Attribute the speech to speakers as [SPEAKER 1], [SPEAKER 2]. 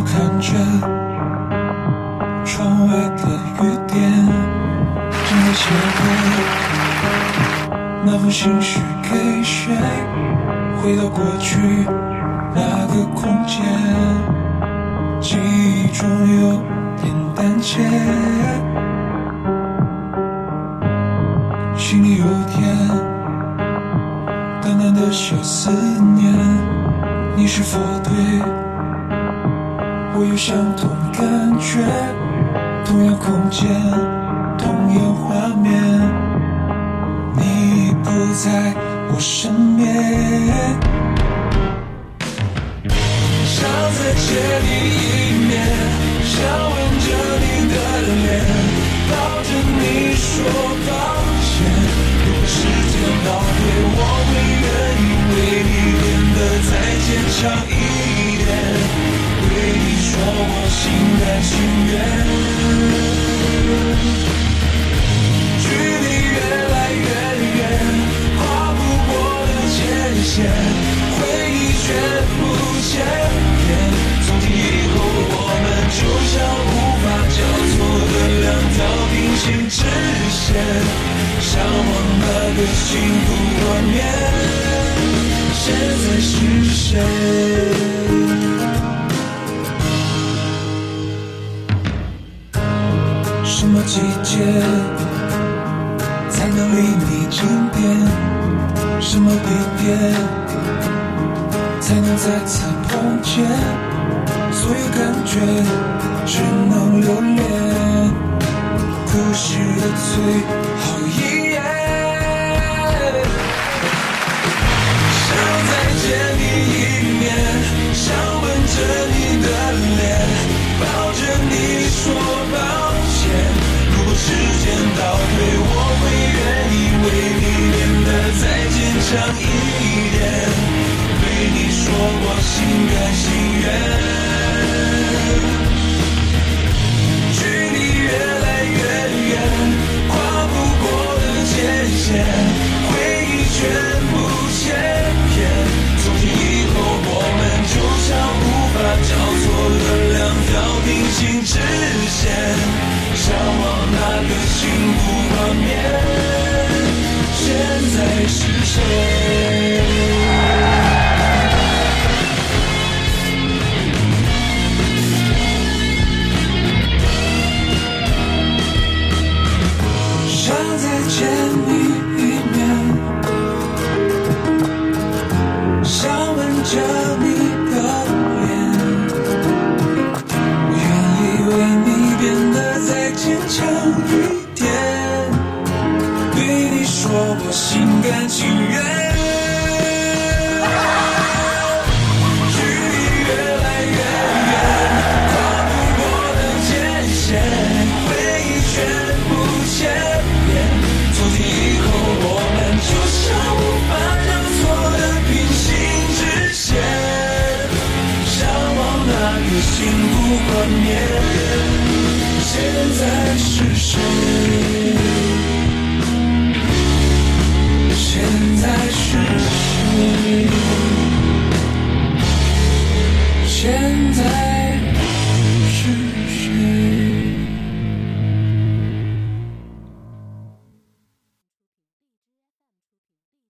[SPEAKER 1] 我看着窗外的雨点正在下，那封信是给谁？回到过去，那个空间记忆中有点胆怯，心里有天淡淡的小思念。你是否对？我有相同感觉？同样空间，同样画面，你不在我身边。想再见你一面，想吻着你的脸，抱着你说抱歉。如果时间倒退，我会愿意为你变得再坚强一点，我心甘情愿。距离越来越远，跨不过的界限，回忆全部千遍。从今以后，我们就像无法交错的两条平行直线，向往那个幸福画面，现在是谁。季节才能离你近点？什么地点才能再次碰见？所有感觉只能留恋，故事的最后一想一点，对你说我心甘情愿。距离越来越远，跨不过的界限，回忆全部千遍。从今以后，我们就像无法交错的两条平行直线，向往那个幸福画面，谁想再见你多么心甘情愿。距离越来越远，跨不过的界限，回忆全部千遍。从今以后，我们就像无法交错的平行直线，向往那个幸福画面，现在是谁。